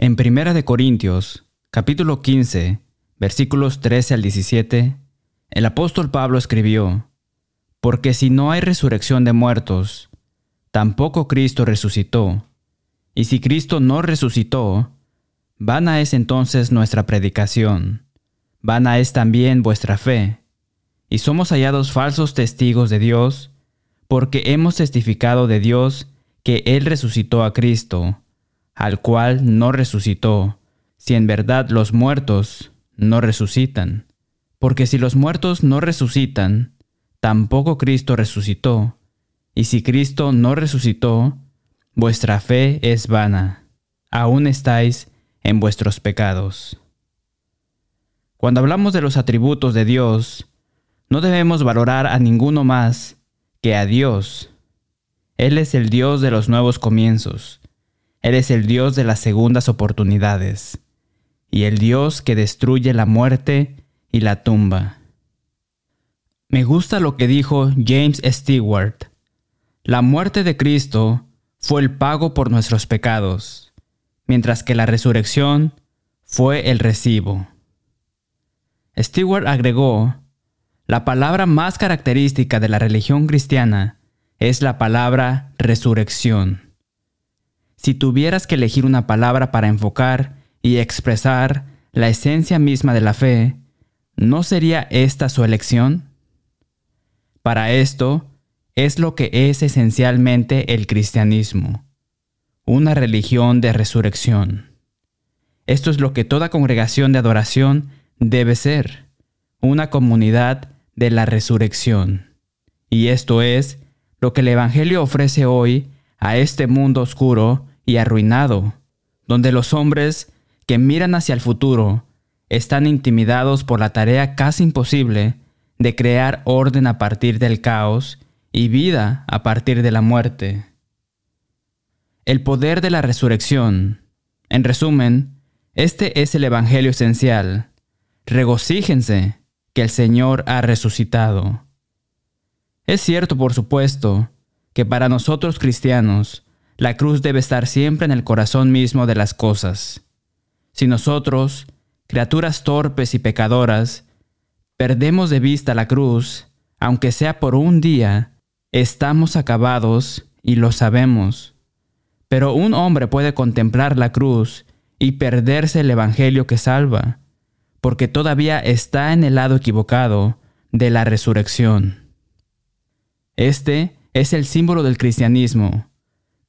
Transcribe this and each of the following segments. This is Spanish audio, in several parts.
En Primera de Corintios, capítulo 15, versículos 13 al 17, el apóstol Pablo escribió, Porque si no hay resurrección de muertos, tampoco Cristo resucitó. Y si Cristo no resucitó, vana es entonces nuestra predicación, vana es también vuestra fe. Y somos hallados falsos testigos de Dios, porque hemos testificado de Dios que Él resucitó a Cristo al cual no resucitó, si en verdad los muertos no resucitan. Porque si los muertos no resucitan, tampoco Cristo resucitó. Y si Cristo no resucitó, vuestra fe es vana. Aún estáis en vuestros pecados. Cuando hablamos de los atributos de Dios, no debemos valorar a ninguno más que a Dios. Él es el Dios de los nuevos comienzos, Eres el Dios de las segundas oportunidades y el Dios que destruye la muerte y la tumba. Me gusta lo que dijo James Stewart. La muerte de Cristo fue el pago por nuestros pecados, mientras que la resurrección fue el recibo. Stewart agregó, la palabra más característica de la religión cristiana es la palabra resurrección. Si tuvieras que elegir una palabra para enfocar y expresar la esencia misma de la fe, ¿no sería esta su elección? Para esto es lo que es esencialmente el cristianismo, una religión de resurrección. Esto es lo que toda congregación de adoración debe ser, una comunidad de la resurrección. Y esto es lo que el Evangelio ofrece hoy a este mundo oscuro y arruinado, donde los hombres que miran hacia el futuro están intimidados por la tarea casi imposible de crear orden a partir del caos y vida a partir de la muerte. El poder de la resurrección. En resumen, este es el Evangelio esencial. Regocíjense que el Señor ha resucitado. Es cierto, por supuesto, que para nosotros cristianos, la cruz debe estar siempre en el corazón mismo de las cosas. Si nosotros, criaturas torpes y pecadoras, perdemos de vista la cruz, aunque sea por un día, estamos acabados y lo sabemos. Pero un hombre puede contemplar la cruz y perderse el Evangelio que salva, porque todavía está en el lado equivocado de la resurrección. Este es el símbolo del cristianismo,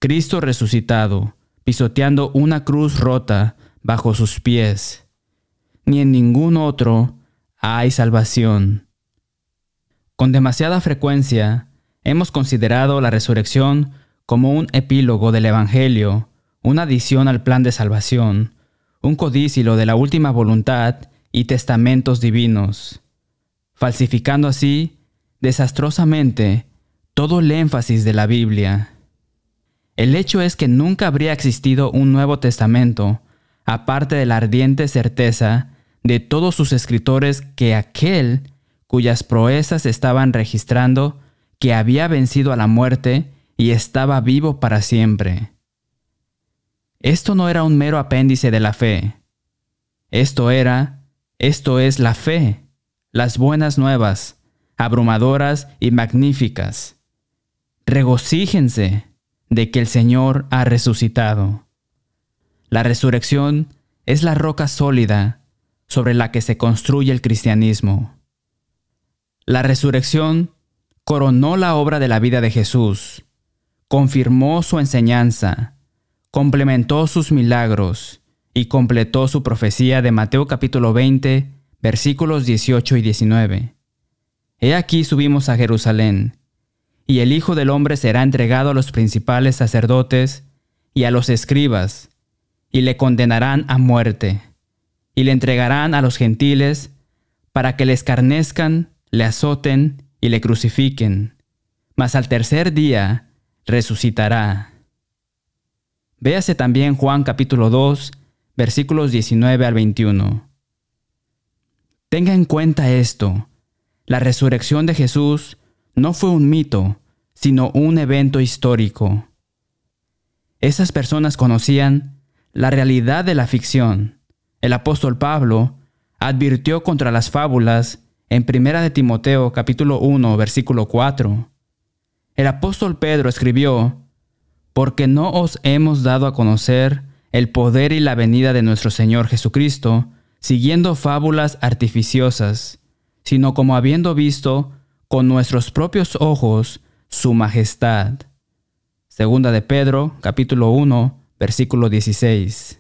Cristo resucitado, pisoteando una cruz rota bajo sus pies. Ni en ningún otro hay salvación. Con demasiada frecuencia hemos considerado la resurrección como un epílogo del Evangelio, una adición al plan de salvación, un codícilo de la última voluntad y testamentos divinos, falsificando así desastrosamente todo el énfasis de la Biblia. El hecho es que nunca habría existido un Nuevo Testamento, aparte de la ardiente certeza de todos sus escritores que aquel cuyas proezas estaban registrando que había vencido a la muerte y estaba vivo para siempre. Esto no era un mero apéndice de la fe. Esto era, esto es la fe, las buenas nuevas, abrumadoras y magníficas. Regocíjense de que el Señor ha resucitado. La resurrección es la roca sólida sobre la que se construye el cristianismo. La resurrección coronó la obra de la vida de Jesús, confirmó su enseñanza, complementó sus milagros y completó su profecía de Mateo capítulo 20, versículos 18 y 19. He aquí subimos a Jerusalén, y el Hijo del Hombre será entregado a los principales sacerdotes y a los escribas, y le condenarán a muerte, y le entregarán a los gentiles, para que le escarnezcan, le azoten y le crucifiquen, mas al tercer día resucitará. Véase también Juan capítulo 2, versículos 19 al 21. Tenga en cuenta esto, la resurrección de Jesús no fue un mito, sino un evento histórico. Esas personas conocían la realidad de la ficción. El apóstol Pablo advirtió contra las fábulas en 1 de Timoteo capítulo 1 versículo 4. El apóstol Pedro escribió, porque no os hemos dado a conocer el poder y la venida de nuestro Señor Jesucristo, siguiendo fábulas artificiosas, sino como habiendo visto con nuestros propios ojos su majestad. Segunda de Pedro, capítulo 1, versículo 16.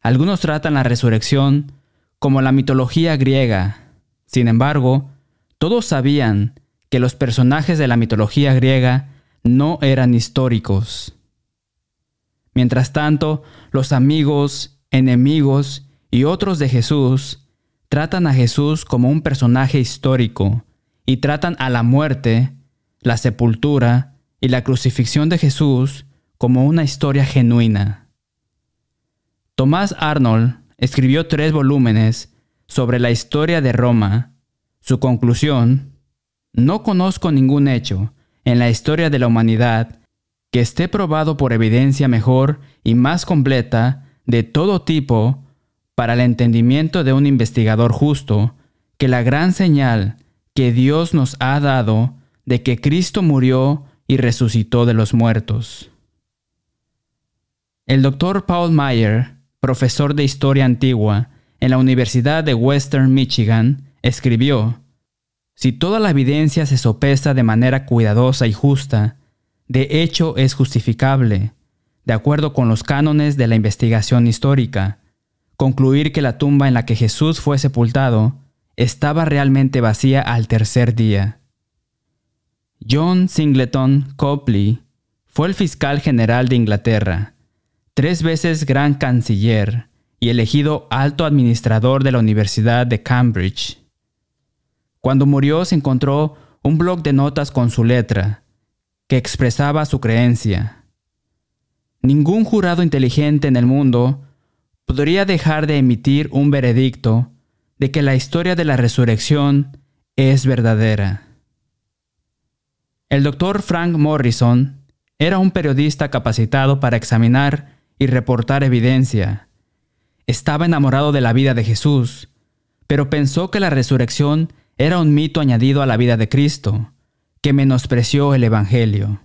Algunos tratan la resurrección como la mitología griega. Sin embargo, todos sabían que los personajes de la mitología griega no eran históricos. Mientras tanto, los amigos, enemigos y otros de Jesús tratan a Jesús como un personaje histórico y tratan a la muerte, la sepultura y la crucifixión de Jesús como una historia genuina. Tomás Arnold escribió tres volúmenes sobre la historia de Roma. Su conclusión, no conozco ningún hecho en la historia de la humanidad que esté probado por evidencia mejor y más completa de todo tipo para el entendimiento de un investigador justo que la gran señal que Dios nos ha dado de que Cristo murió y resucitó de los muertos. El doctor Paul Meyer, profesor de historia antigua en la Universidad de Western Michigan, escribió, Si toda la evidencia se sopesa de manera cuidadosa y justa, de hecho es justificable, de acuerdo con los cánones de la investigación histórica, concluir que la tumba en la que Jesús fue sepultado estaba realmente vacía al tercer día. John Singleton Copley fue el fiscal general de Inglaterra, tres veces gran canciller y elegido alto administrador de la Universidad de Cambridge. Cuando murió se encontró un bloc de notas con su letra, que expresaba su creencia. Ningún jurado inteligente en el mundo podría dejar de emitir un veredicto de que la historia de la resurrección es verdadera. El doctor Frank Morrison era un periodista capacitado para examinar y reportar evidencia. Estaba enamorado de la vida de Jesús, pero pensó que la resurrección era un mito añadido a la vida de Cristo, que menospreció el Evangelio.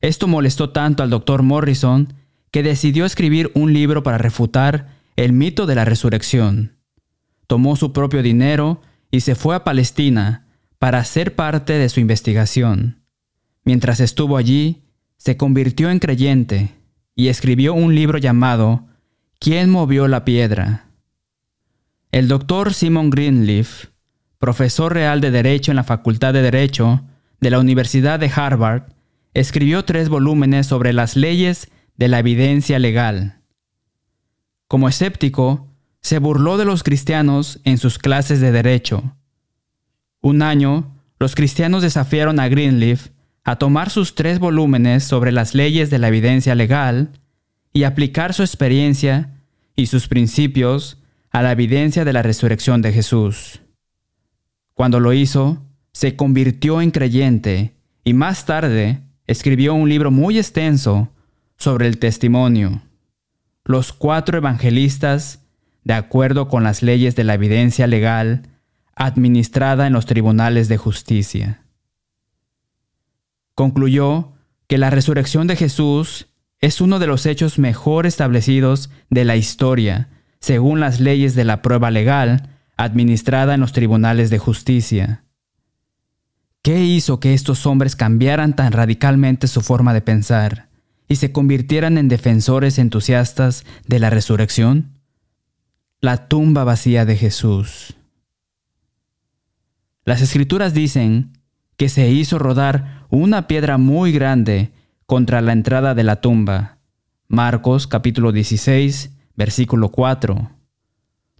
Esto molestó tanto al doctor Morrison que decidió escribir un libro para refutar el mito de la resurrección tomó su propio dinero y se fue a Palestina para ser parte de su investigación. Mientras estuvo allí, se convirtió en creyente y escribió un libro llamado ¿Quién movió la piedra? El doctor Simon Greenleaf, profesor real de Derecho en la Facultad de Derecho de la Universidad de Harvard, escribió tres volúmenes sobre las leyes de la evidencia legal. Como escéptico, se burló de los cristianos en sus clases de derecho. Un año, los cristianos desafiaron a Greenleaf a tomar sus tres volúmenes sobre las leyes de la evidencia legal y aplicar su experiencia y sus principios a la evidencia de la resurrección de Jesús. Cuando lo hizo, se convirtió en creyente y más tarde escribió un libro muy extenso sobre el testimonio. Los cuatro evangelistas de acuerdo con las leyes de la evidencia legal administrada en los tribunales de justicia. Concluyó que la resurrección de Jesús es uno de los hechos mejor establecidos de la historia, según las leyes de la prueba legal administrada en los tribunales de justicia. ¿Qué hizo que estos hombres cambiaran tan radicalmente su forma de pensar y se convirtieran en defensores entusiastas de la resurrección? la tumba vacía de Jesús. Las escrituras dicen que se hizo rodar una piedra muy grande contra la entrada de la tumba. Marcos capítulo 16, versículo 4.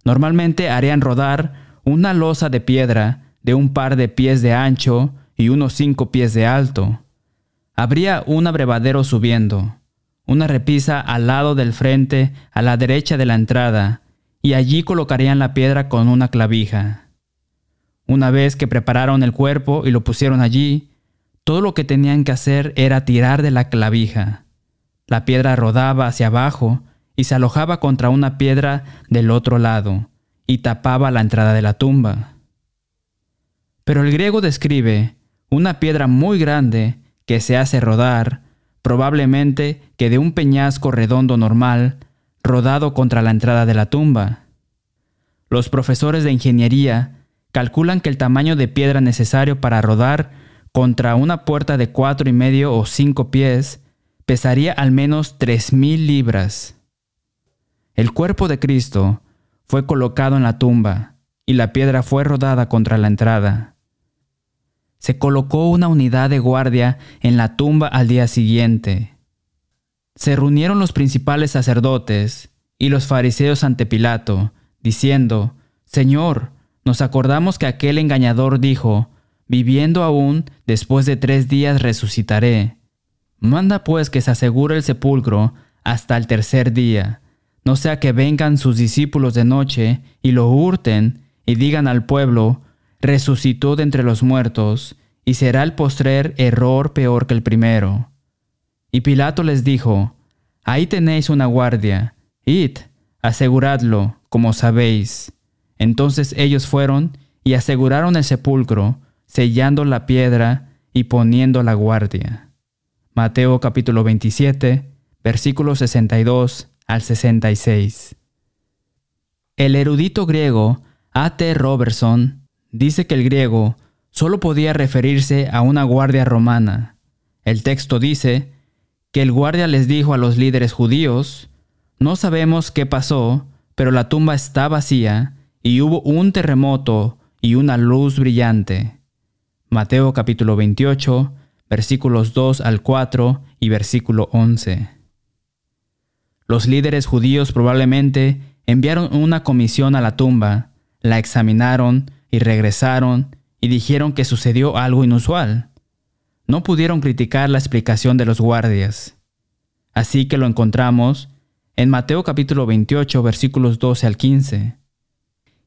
Normalmente harían rodar una losa de piedra de un par de pies de ancho y unos cinco pies de alto. Habría un abrevadero subiendo, una repisa al lado del frente a la derecha de la entrada y allí colocarían la piedra con una clavija. Una vez que prepararon el cuerpo y lo pusieron allí, todo lo que tenían que hacer era tirar de la clavija. La piedra rodaba hacia abajo y se alojaba contra una piedra del otro lado y tapaba la entrada de la tumba. Pero el griego describe una piedra muy grande que se hace rodar, probablemente que de un peñasco redondo normal, rodado contra la entrada de la tumba. Los profesores de ingeniería calculan que el tamaño de piedra necesario para rodar contra una puerta de cuatro y medio o cinco pies pesaría al menos tres mil libras. El cuerpo de Cristo fue colocado en la tumba y la piedra fue rodada contra la entrada. Se colocó una unidad de guardia en la tumba al día siguiente. Se reunieron los principales sacerdotes y los fariseos ante Pilato, diciendo, Señor, nos acordamos que aquel engañador dijo, viviendo aún, después de tres días resucitaré. Manda pues que se asegure el sepulcro hasta el tercer día, no sea que vengan sus discípulos de noche y lo hurten y digan al pueblo, resucitó de entre los muertos, y será el postrer error peor que el primero. Y Pilato les dijo, Ahí tenéis una guardia, id, aseguradlo, como sabéis. Entonces ellos fueron y aseguraron el sepulcro, sellando la piedra y poniendo la guardia. Mateo capítulo 27, versículo 62 al 66. El erudito griego A.T. Robertson dice que el griego solo podía referirse a una guardia romana. El texto dice que el guardia les dijo a los líderes judíos, no sabemos qué pasó, pero la tumba está vacía y hubo un terremoto y una luz brillante. Mateo capítulo 28, versículos 2 al 4 y versículo 11. Los líderes judíos probablemente enviaron una comisión a la tumba, la examinaron y regresaron y dijeron que sucedió algo inusual. No pudieron criticar la explicación de los guardias. Así que lo encontramos en Mateo capítulo 28 versículos 12 al 15.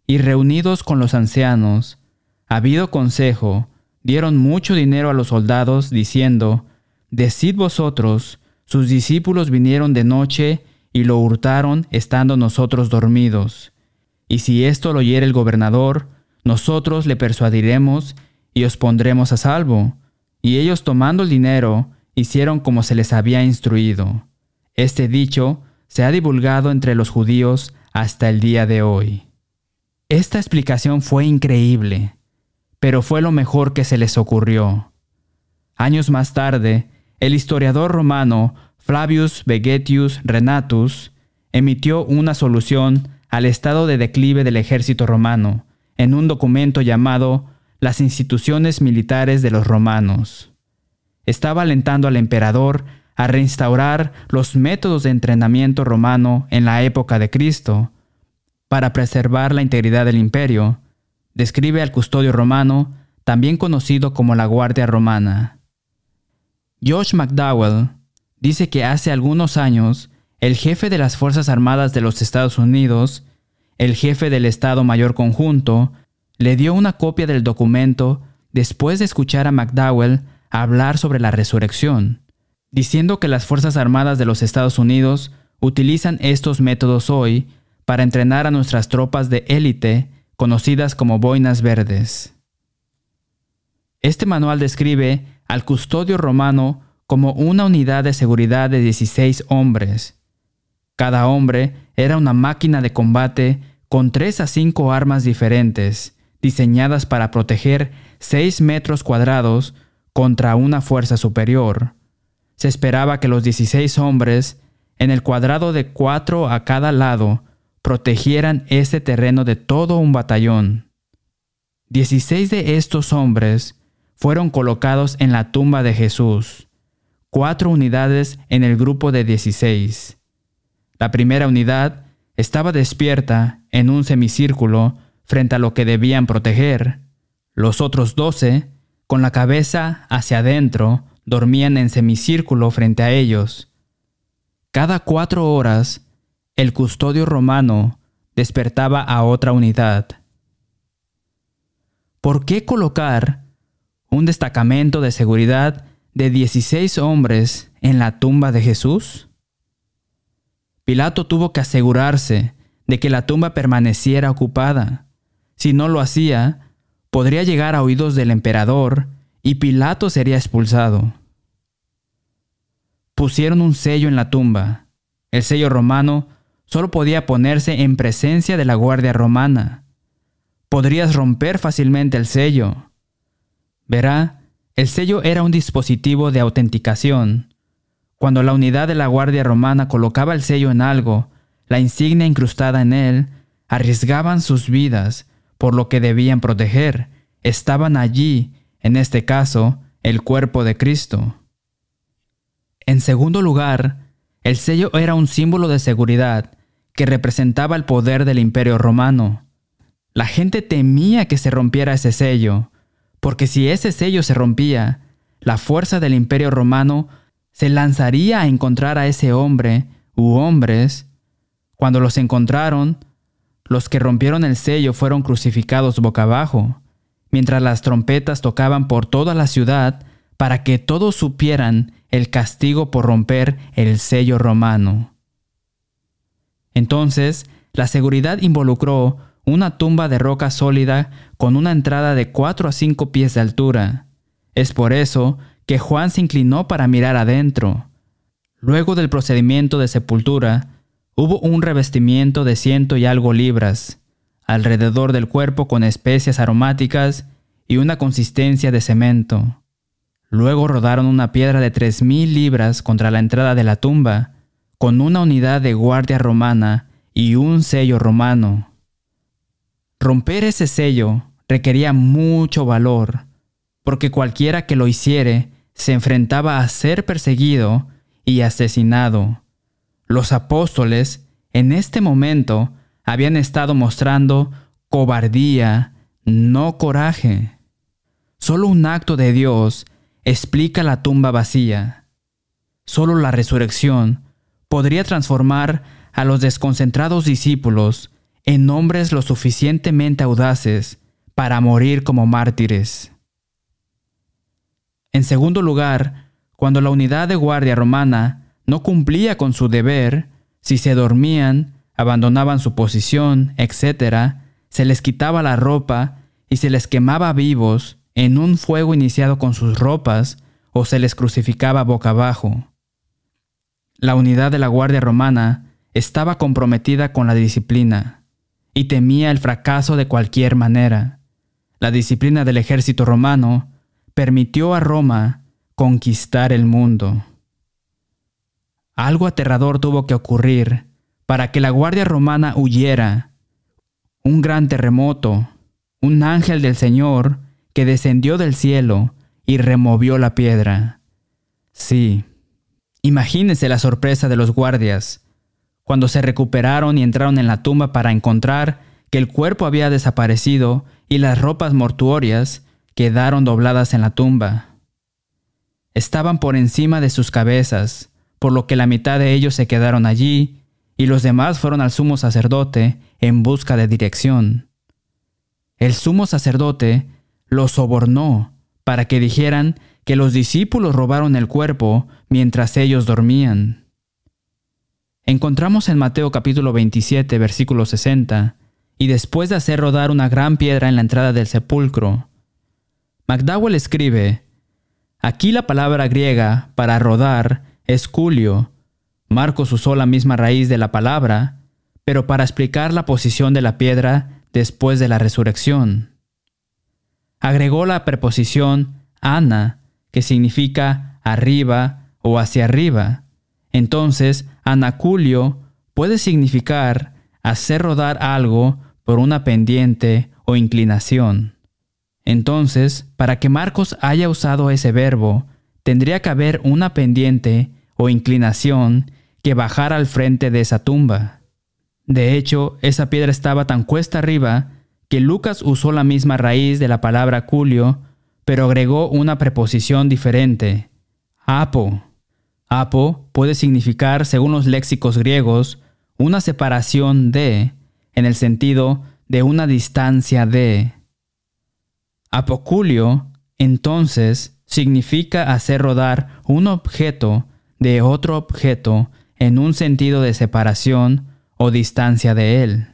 Y reunidos con los ancianos, habido consejo, dieron mucho dinero a los soldados, diciendo, Decid vosotros, sus discípulos vinieron de noche y lo hurtaron estando nosotros dormidos. Y si esto lo oyere el gobernador, nosotros le persuadiremos y os pondremos a salvo. Y ellos tomando el dinero, hicieron como se les había instruido. Este dicho se ha divulgado entre los judíos hasta el día de hoy. Esta explicación fue increíble, pero fue lo mejor que se les ocurrió. Años más tarde, el historiador romano Flavius Vegetius Renatus emitió una solución al estado de declive del ejército romano en un documento llamado Las instituciones militares de los romanos. Estaba alentando al emperador a reinstaurar los métodos de entrenamiento romano en la época de Cristo para preservar la integridad del imperio. Describe al custodio romano, también conocido como la Guardia Romana. George McDowell dice que hace algunos años el jefe de las Fuerzas Armadas de los Estados Unidos, el jefe del Estado Mayor Conjunto, le dio una copia del documento después de escuchar a McDowell hablar sobre la resurrección, diciendo que las Fuerzas Armadas de los Estados Unidos utilizan estos métodos hoy para entrenar a nuestras tropas de élite conocidas como boinas verdes. Este manual describe al custodio romano como una unidad de seguridad de 16 hombres. Cada hombre era una máquina de combate con 3 a 5 armas diferentes, diseñadas para proteger 6 metros cuadrados contra una fuerza superior. Se esperaba que los 16 hombres, en el cuadrado de 4 a cada lado, protegieran ese terreno de todo un batallón. 16 de estos hombres fueron colocados en la tumba de Jesús cuatro unidades en el grupo de 16. La primera unidad estaba despierta en un semicírculo frente a lo que debían proteger. Los otros doce, con la cabeza hacia adentro, dormían en semicírculo frente a ellos. Cada cuatro horas, el custodio romano despertaba a otra unidad. ¿Por qué colocar un destacamento de seguridad de 16 hombres en la tumba de Jesús? Pilato tuvo que asegurarse de que la tumba permaneciera ocupada. Si no lo hacía, podría llegar a oídos del emperador y Pilato sería expulsado. Pusieron un sello en la tumba. El sello romano solo podía ponerse en presencia de la guardia romana. Podrías romper fácilmente el sello. Verá, el sello era un dispositivo de autenticación. Cuando la unidad de la guardia romana colocaba el sello en algo, la insignia incrustada en él, arriesgaban sus vidas por lo que debían proteger. Estaban allí, en este caso, el cuerpo de Cristo. En segundo lugar, el sello era un símbolo de seguridad que representaba el poder del imperio romano. La gente temía que se rompiera ese sello, porque si ese sello se rompía, la fuerza del imperio romano se lanzaría a encontrar a ese hombre u hombres. Cuando los encontraron, los que rompieron el sello fueron crucificados boca abajo, mientras las trompetas tocaban por toda la ciudad para que todos supieran el castigo por romper el sello romano. Entonces, la seguridad involucró una tumba de roca sólida con una entrada de 4 a 5 pies de altura. Es por eso que Juan se inclinó para mirar adentro. Luego del procedimiento de sepultura, Hubo un revestimiento de ciento y algo libras, alrededor del cuerpo con especias aromáticas y una consistencia de cemento. Luego rodaron una piedra de tres mil libras contra la entrada de la tumba, con una unidad de guardia romana y un sello romano. Romper ese sello requería mucho valor, porque cualquiera que lo hiciere se enfrentaba a ser perseguido y asesinado. Los apóstoles en este momento habían estado mostrando cobardía, no coraje. Solo un acto de Dios explica la tumba vacía. Solo la resurrección podría transformar a los desconcentrados discípulos en hombres lo suficientemente audaces para morir como mártires. En segundo lugar, cuando la unidad de guardia romana no cumplía con su deber, si se dormían, abandonaban su posición, etc., se les quitaba la ropa y se les quemaba vivos en un fuego iniciado con sus ropas o se les crucificaba boca abajo. La unidad de la Guardia Romana estaba comprometida con la disciplina y temía el fracaso de cualquier manera. La disciplina del ejército romano permitió a Roma conquistar el mundo. Algo aterrador tuvo que ocurrir para que la guardia romana huyera. Un gran terremoto, un ángel del Señor que descendió del cielo y removió la piedra. Sí, imagínese la sorpresa de los guardias cuando se recuperaron y entraron en la tumba para encontrar que el cuerpo había desaparecido y las ropas mortuorias quedaron dobladas en la tumba. Estaban por encima de sus cabezas, por lo que la mitad de ellos se quedaron allí y los demás fueron al sumo sacerdote en busca de dirección. El sumo sacerdote los sobornó para que dijeran que los discípulos robaron el cuerpo mientras ellos dormían. Encontramos en Mateo capítulo 27 versículo 60, y después de hacer rodar una gran piedra en la entrada del sepulcro, McDowell escribe, aquí la palabra griega para rodar Esculio. Marcos usó la misma raíz de la palabra, pero para explicar la posición de la piedra después de la resurrección. Agregó la preposición ana, que significa arriba o hacia arriba. Entonces, anaculio puede significar hacer rodar algo por una pendiente o inclinación. Entonces, para que Marcos haya usado ese verbo, tendría que haber una pendiente o inclinación que bajara al frente de esa tumba. De hecho, esa piedra estaba tan cuesta arriba que Lucas usó la misma raíz de la palabra culio, pero agregó una preposición diferente, apo. Apo puede significar, según los léxicos griegos, una separación de, en el sentido de una distancia de. Apoculio, entonces, significa hacer rodar un objeto de otro objeto en un sentido de separación o distancia de él.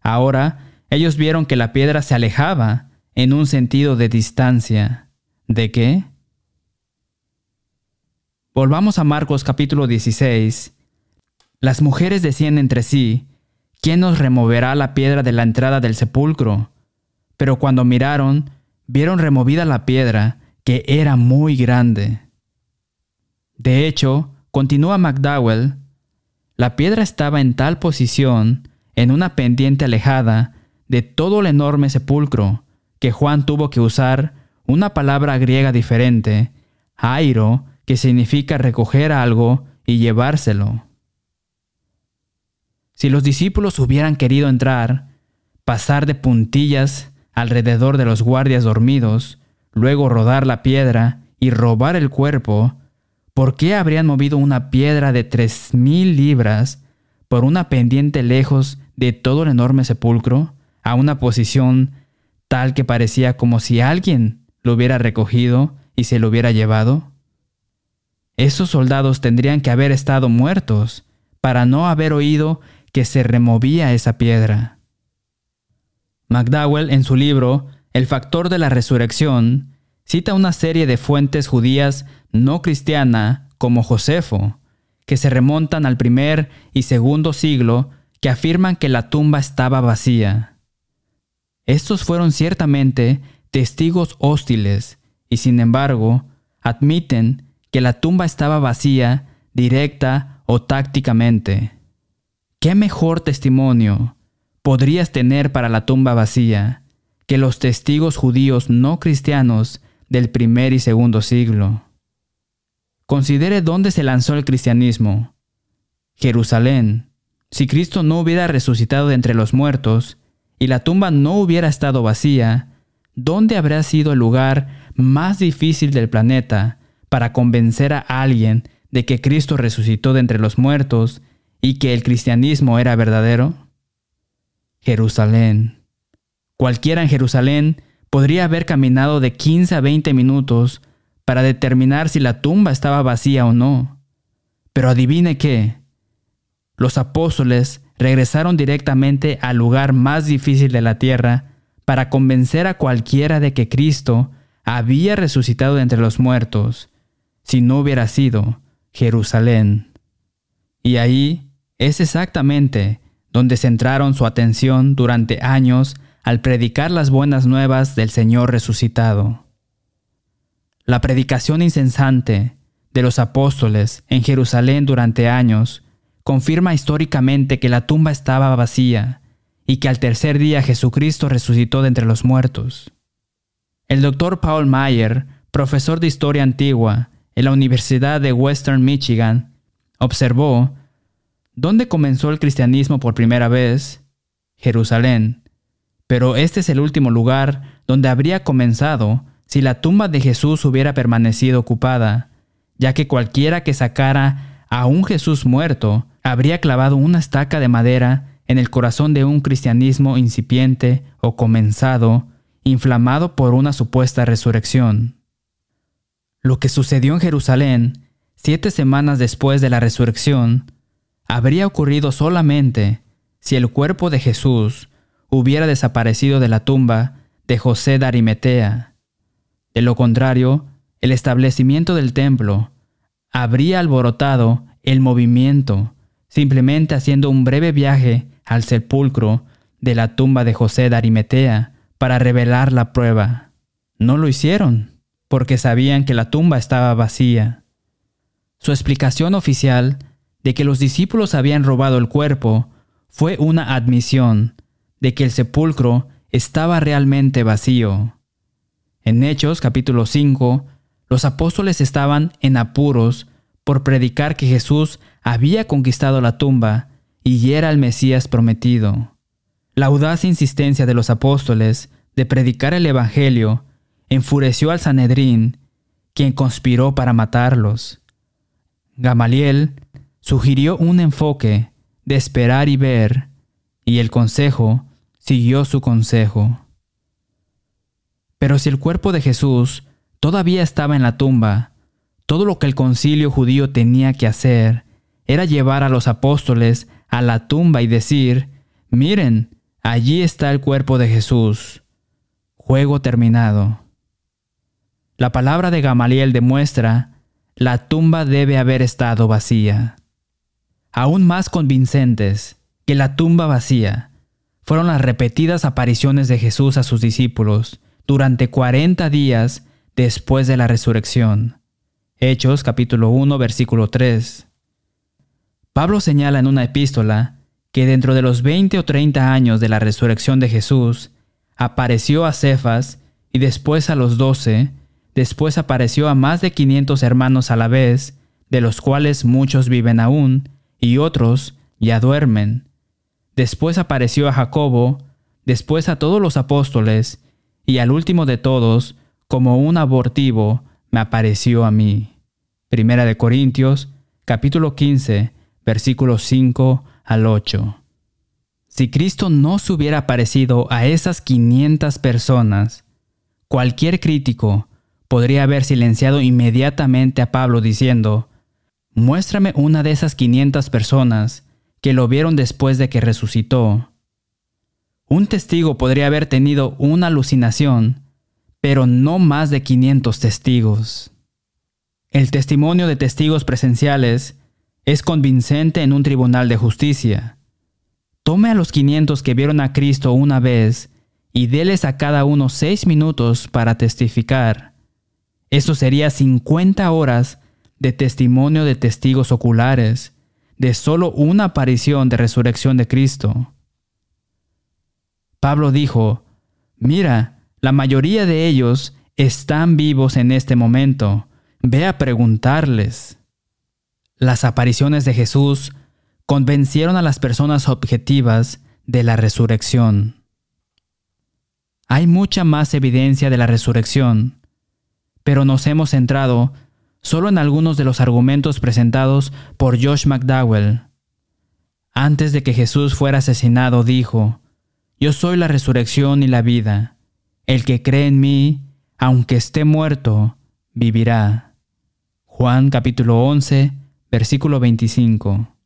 Ahora ellos vieron que la piedra se alejaba en un sentido de distancia. ¿De qué? Volvamos a Marcos capítulo 16. Las mujeres decían entre sí, ¿quién nos removerá la piedra de la entrada del sepulcro? Pero cuando miraron, vieron removida la piedra, que era muy grande. De hecho, continúa McDowell, la piedra estaba en tal posición, en una pendiente alejada de todo el enorme sepulcro, que Juan tuvo que usar una palabra griega diferente, airo, que significa recoger algo y llevárselo. Si los discípulos hubieran querido entrar, pasar de puntillas alrededor de los guardias dormidos, luego rodar la piedra y robar el cuerpo, ¿por qué habrían movido una piedra de tres mil libras por una pendiente lejos de todo el enorme sepulcro a una posición tal que parecía como si alguien lo hubiera recogido y se lo hubiera llevado? Esos soldados tendrían que haber estado muertos para no haber oído que se removía esa piedra. McDowell en su libro El factor de la resurrección cita una serie de fuentes judías no cristiana como Josefo, que se remontan al primer y segundo siglo, que afirman que la tumba estaba vacía. Estos fueron ciertamente testigos hostiles y sin embargo admiten que la tumba estaba vacía directa o tácticamente. ¿Qué mejor testimonio podrías tener para la tumba vacía que los testigos judíos no cristianos del primer y segundo siglo? Considere dónde se lanzó el cristianismo. Jerusalén. Si Cristo no hubiera resucitado de entre los muertos y la tumba no hubiera estado vacía, ¿dónde habría sido el lugar más difícil del planeta para convencer a alguien de que Cristo resucitó de entre los muertos y que el cristianismo era verdadero? Jerusalén. Cualquiera en Jerusalén podría haber caminado de 15 a 20 minutos para determinar si la tumba estaba vacía o no. Pero adivine qué. Los apóstoles regresaron directamente al lugar más difícil de la tierra para convencer a cualquiera de que Cristo había resucitado de entre los muertos, si no hubiera sido Jerusalén. Y ahí es exactamente donde centraron su atención durante años al predicar las buenas nuevas del Señor resucitado. La predicación incesante de los apóstoles en Jerusalén durante años confirma históricamente que la tumba estaba vacía y que al tercer día Jesucristo resucitó de entre los muertos. El doctor Paul Mayer, profesor de historia antigua en la Universidad de Western Michigan, observó ¿Dónde comenzó el cristianismo por primera vez? Jerusalén. Pero este es el último lugar donde habría comenzado si la tumba de Jesús hubiera permanecido ocupada, ya que cualquiera que sacara a un Jesús muerto habría clavado una estaca de madera en el corazón de un cristianismo incipiente o comenzado, inflamado por una supuesta resurrección. Lo que sucedió en Jerusalén, siete semanas después de la resurrección, habría ocurrido solamente si el cuerpo de Jesús hubiera desaparecido de la tumba de José de Arimetea. De lo contrario, el establecimiento del templo habría alborotado el movimiento, simplemente haciendo un breve viaje al sepulcro de la tumba de José de Arimetea para revelar la prueba. No lo hicieron, porque sabían que la tumba estaba vacía. Su explicación oficial de que los discípulos habían robado el cuerpo fue una admisión de que el sepulcro estaba realmente vacío. En Hechos capítulo 5, los apóstoles estaban en apuros por predicar que Jesús había conquistado la tumba y era el Mesías prometido. La audaz insistencia de los apóstoles de predicar el Evangelio enfureció al Sanedrín, quien conspiró para matarlos. Gamaliel sugirió un enfoque de esperar y ver, y el consejo siguió su consejo. Pero si el cuerpo de Jesús todavía estaba en la tumba, todo lo que el concilio judío tenía que hacer era llevar a los apóstoles a la tumba y decir, miren, allí está el cuerpo de Jesús. Juego terminado. La palabra de Gamaliel demuestra, la tumba debe haber estado vacía. Aún más convincentes que la tumba vacía fueron las repetidas apariciones de Jesús a sus discípulos durante 40 días después de la resurrección. Hechos capítulo 1 versículo 3. Pablo señala en una epístola que dentro de los 20 o 30 años de la resurrección de Jesús, apareció a Cefas y después a los doce, después apareció a más de 500 hermanos a la vez, de los cuales muchos viven aún y otros ya duermen. Después apareció a Jacobo, después a todos los apóstoles, y al último de todos, como un abortivo, me apareció a mí. Primera de Corintios, capítulo 15, versículos 5 al 8. Si Cristo no se hubiera aparecido a esas 500 personas, cualquier crítico podría haber silenciado inmediatamente a Pablo diciendo, muéstrame una de esas 500 personas que lo vieron después de que resucitó. Un testigo podría haber tenido una alucinación, pero no más de 500 testigos. El testimonio de testigos presenciales es convincente en un tribunal de justicia. Tome a los 500 que vieron a Cristo una vez y déles a cada uno seis minutos para testificar. Eso sería 50 horas de testimonio de testigos oculares de solo una aparición de resurrección de Cristo. Pablo dijo, Mira, la mayoría de ellos están vivos en este momento. Ve a preguntarles. Las apariciones de Jesús convencieron a las personas objetivas de la resurrección. Hay mucha más evidencia de la resurrección, pero nos hemos centrado solo en algunos de los argumentos presentados por Josh McDowell. Antes de que Jesús fuera asesinado, dijo, Yo soy la resurrección y la vida. El que cree en mí, aunque esté muerto, vivirá. Juan capítulo 11, versículo 25.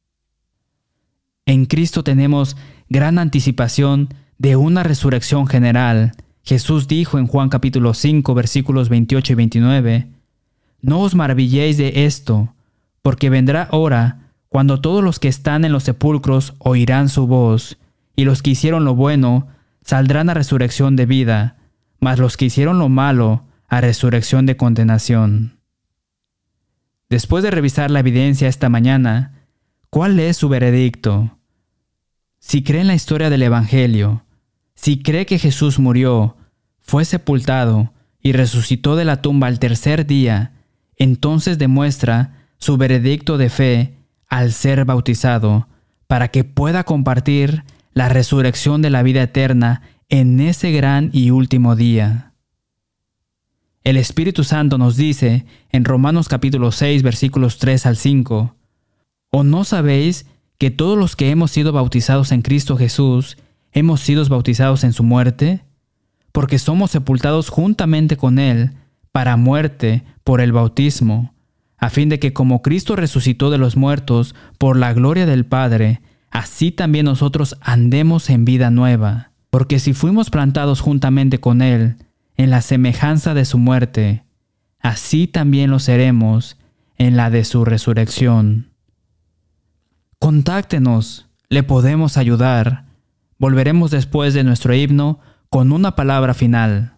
En Cristo tenemos gran anticipación de una resurrección general. Jesús dijo en Juan capítulo 5 versículos 28 y 29, No os maravilléis de esto, porque vendrá hora cuando todos los que están en los sepulcros oirán su voz, y los que hicieron lo bueno saldrán a resurrección de vida, mas los que hicieron lo malo a resurrección de condenación. Después de revisar la evidencia esta mañana, ¿cuál es su veredicto? Si cree en la historia del Evangelio, si cree que Jesús murió, fue sepultado y resucitó de la tumba al tercer día, entonces demuestra su veredicto de fe al ser bautizado, para que pueda compartir la resurrección de la vida eterna en ese gran y último día. El Espíritu Santo nos dice en Romanos capítulo 6 versículos 3 al 5, ¿O no sabéis que todos los que hemos sido bautizados en Cristo Jesús hemos sido bautizados en su muerte? Porque somos sepultados juntamente con Él para muerte por el bautismo, a fin de que como Cristo resucitó de los muertos por la gloria del Padre, así también nosotros andemos en vida nueva. Porque si fuimos plantados juntamente con Él, en la semejanza de su muerte, así también lo seremos en la de su resurrección. Contáctenos, le podemos ayudar. Volveremos después de nuestro himno con una palabra final.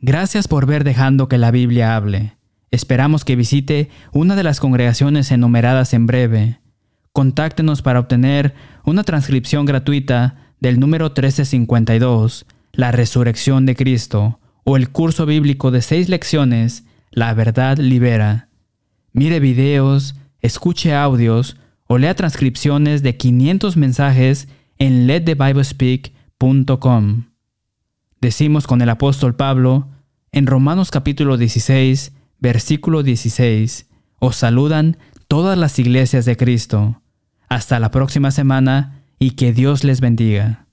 Gracias por ver dejando que la Biblia hable. Esperamos que visite una de las congregaciones enumeradas en breve. Contáctenos para obtener una transcripción gratuita del número 1352 la resurrección de Cristo o el curso bíblico de seis lecciones, La verdad libera. Mire videos, escuche audios o lea transcripciones de 500 mensajes en letthebiblespeak.com. Decimos con el apóstol Pablo en Romanos capítulo 16, versículo 16, os saludan todas las iglesias de Cristo. Hasta la próxima semana y que Dios les bendiga.